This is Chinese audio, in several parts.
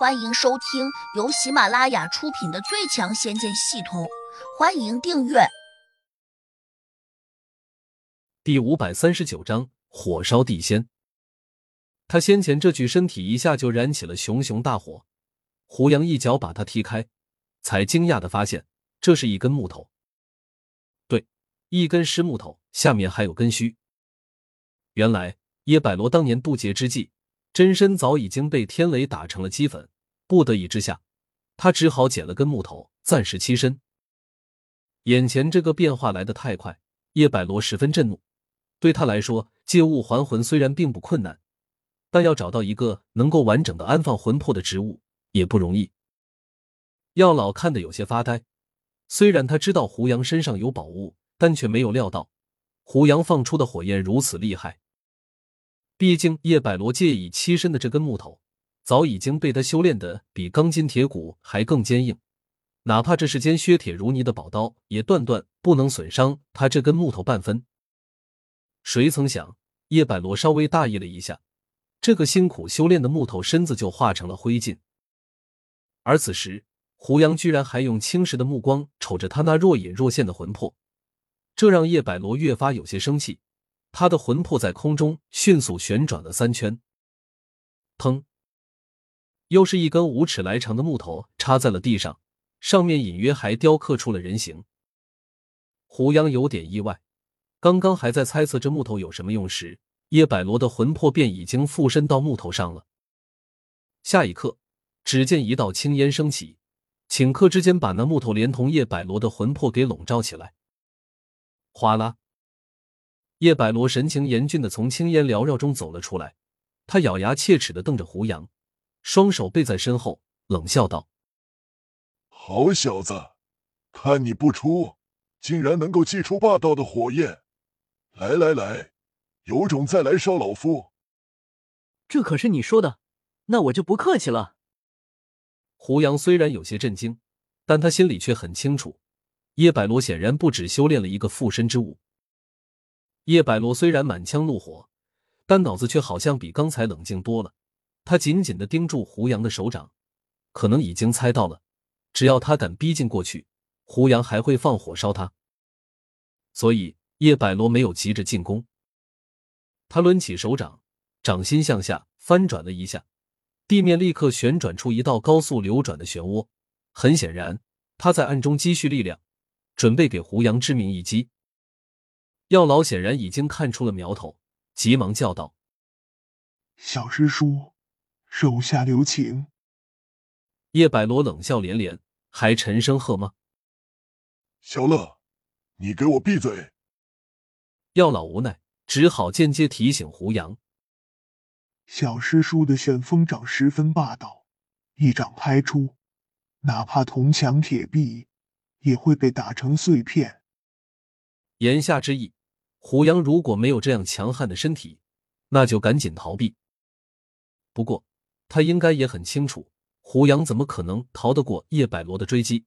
欢迎收听由喜马拉雅出品的《最强仙剑系统》，欢迎订阅。第五百三十九章：火烧地仙。他先前这具身体一下就燃起了熊熊大火，胡杨一脚把他踢开，才惊讶的发现这是一根木头。对，一根湿木头，下面还有根须。原来叶百罗当年渡劫之际。真身早已经被天雷打成了齑粉，不得已之下，他只好捡了根木头暂时栖身。眼前这个变化来得太快，叶百罗十分震怒。对他来说，借物还魂虽然并不困难，但要找到一个能够完整的安放魂魄的植物也不容易。药老看得有些发呆，虽然他知道胡杨身上有宝物，但却没有料到胡杨放出的火焰如此厉害。毕竟叶百罗借以栖身的这根木头，早已经被他修炼的比钢筋铁骨还更坚硬，哪怕这世间削铁如泥的宝刀，也断断不能损伤他这根木头半分。谁曾想，叶百罗稍微大意了一下，这个辛苦修炼的木头身子就化成了灰烬。而此时，胡杨居然还用轻视的目光瞅着他那若隐若现的魂魄，这让叶百罗越发有些生气。他的魂魄在空中迅速旋转了三圈，砰！又是一根五尺来长的木头插在了地上，上面隐约还雕刻出了人形。胡杨有点意外，刚刚还在猜测这木头有什么用时，叶百罗的魂魄便已经附身到木头上了。下一刻，只见一道青烟升起，顷刻之间把那木头连同叶百罗的魂魄给笼罩起来。哗啦！叶百罗神情严峻的从青烟缭绕中走了出来，他咬牙切齿的瞪着胡杨，双手背在身后，冷笑道：“好小子，看你不出，竟然能够祭出霸道的火焰！来来来，有种再来烧老夫！”这可是你说的，那我就不客气了。胡杨虽然有些震惊，但他心里却很清楚，叶百罗显然不止修炼了一个附身之物。叶百罗虽然满腔怒火，但脑子却好像比刚才冷静多了。他紧紧的盯住胡杨的手掌，可能已经猜到了，只要他敢逼近过去，胡杨还会放火烧他。所以叶百罗没有急着进攻，他抡起手掌，掌心向下翻转了一下，地面立刻旋转出一道高速流转的漩涡。很显然，他在暗中积蓄力量，准备给胡杨致命一击。药老显然已经看出了苗头，急忙叫道：“小师叔，手下留情。”叶百罗冷笑连连，还沉声喝骂：“小乐，你给我闭嘴！”药老无奈，只好间接提醒胡杨：“小师叔的旋风掌十分霸道，一掌拍出，哪怕铜墙铁壁也会被打成碎片。”言下之意。胡杨如果没有这样强悍的身体，那就赶紧逃避。不过他应该也很清楚，胡杨怎么可能逃得过叶百罗的追击？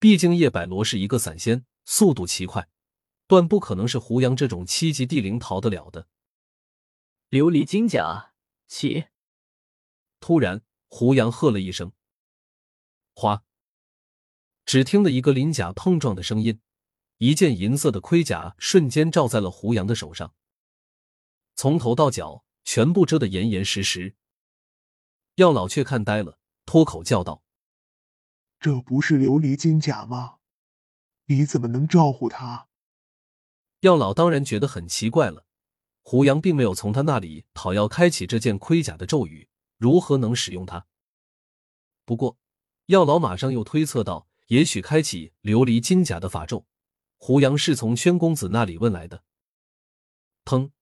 毕竟叶百罗是一个散仙，速度奇快，断不可能是胡杨这种七级地灵逃得了的。琉璃金甲起！突然，胡杨喝了一声，哗！只听得一个鳞甲碰撞的声音。一件银色的盔甲瞬间罩在了胡杨的手上，从头到脚全部遮得严严实实。药老却看呆了，脱口叫道：“这不是琉璃金甲吗？你怎么能照顾他？”药老当然觉得很奇怪了，胡杨并没有从他那里讨要开启这件盔甲的咒语，如何能使用它？不过，药老马上又推测到，也许开启琉璃金甲的法咒。胡杨是从宣公子那里问来的。砰！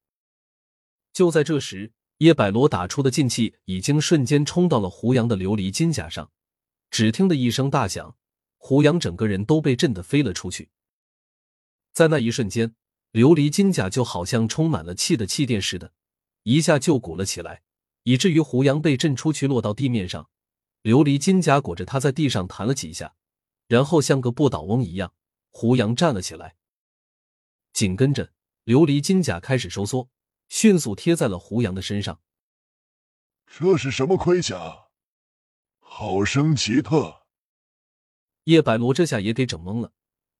就在这时，叶百罗打出的劲气已经瞬间冲到了胡杨的琉璃金甲上。只听得一声大响，胡杨整个人都被震得飞了出去。在那一瞬间，琉璃金甲就好像充满了气的气垫似的，一下就鼓了起来，以至于胡杨被震出去，落到地面上。琉璃金甲裹着他在地上弹了几下，然后像个不倒翁一样。胡杨站了起来，紧跟着琉璃金甲开始收缩，迅速贴在了胡杨的身上。这是什么盔甲？好生奇特。叶百罗这下也给整懵了，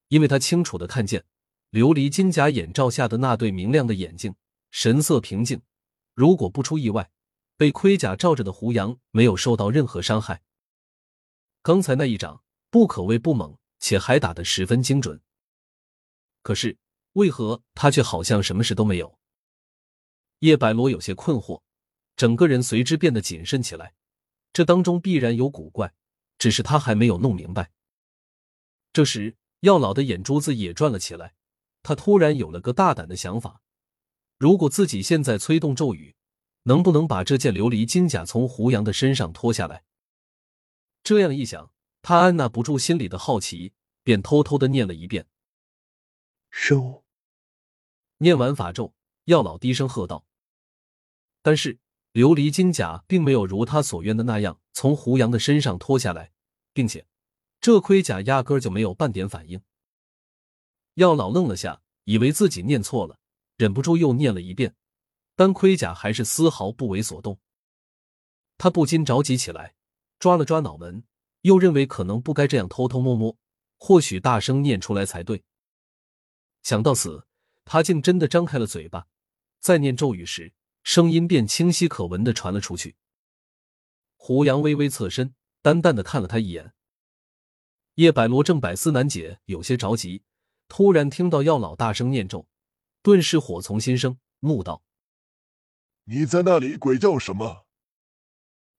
因为他清楚的看见琉璃金甲眼罩下的那对明亮的眼睛，神色平静。如果不出意外，被盔甲罩着的胡杨没有受到任何伤害。刚才那一掌不可谓不猛，且还打得十分精准。可是为何他却好像什么事都没有？叶百罗有些困惑，整个人随之变得谨慎起来。这当中必然有古怪，只是他还没有弄明白。这时，药老的眼珠子也转了起来，他突然有了个大胆的想法：如果自己现在催动咒语，能不能把这件琉璃金甲从胡杨的身上脱下来？这样一想，他按捺不住心里的好奇，便偷偷的念了一遍。收。念完法咒，药老低声喝道。但是琉璃金甲并没有如他所愿的那样从胡杨的身上脱下来，并且这盔甲压根就没有半点反应。药老愣了下，以为自己念错了，忍不住又念了一遍，但盔甲还是丝毫不为所动。他不禁着急起来，抓了抓脑门，又认为可能不该这样偷偷摸摸，或许大声念出来才对。想到此，他竟真的张开了嘴巴，在念咒语时。声音便清晰可闻的传了出去。胡杨微微侧身，淡淡的看了他一眼。叶百罗正百思难解，有些着急，突然听到药老大声念咒，顿时火从心生，怒道：“你在那里鬼叫什么？”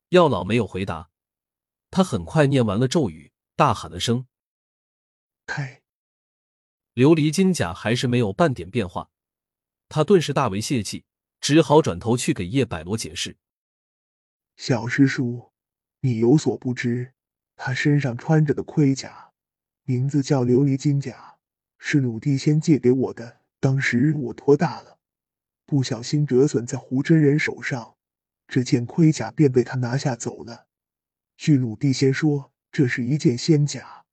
药老没有回答，他很快念完了咒语，大喊了声：“开！”琉璃金甲还是没有半点变化，他顿时大为泄气。只好转头去给叶百罗解释：“小师叔，你有所不知，他身上穿着的盔甲，名字叫琉璃金甲，是鲁地仙借给我的。当时我托大了，不小心折损在胡真人手上，这件盔甲便被他拿下走了。据鲁帝先说，这是一件仙甲，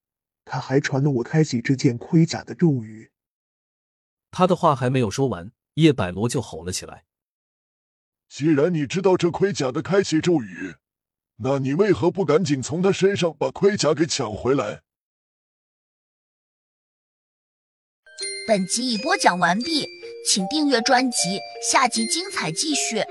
他还传了我开启这件盔甲的咒语。”他的话还没有说完，叶百罗就吼了起来。既然你知道这盔甲的开启咒语，那你为何不赶紧从他身上把盔甲给抢回来？本集已播讲完毕，请订阅专辑，下集精彩继续。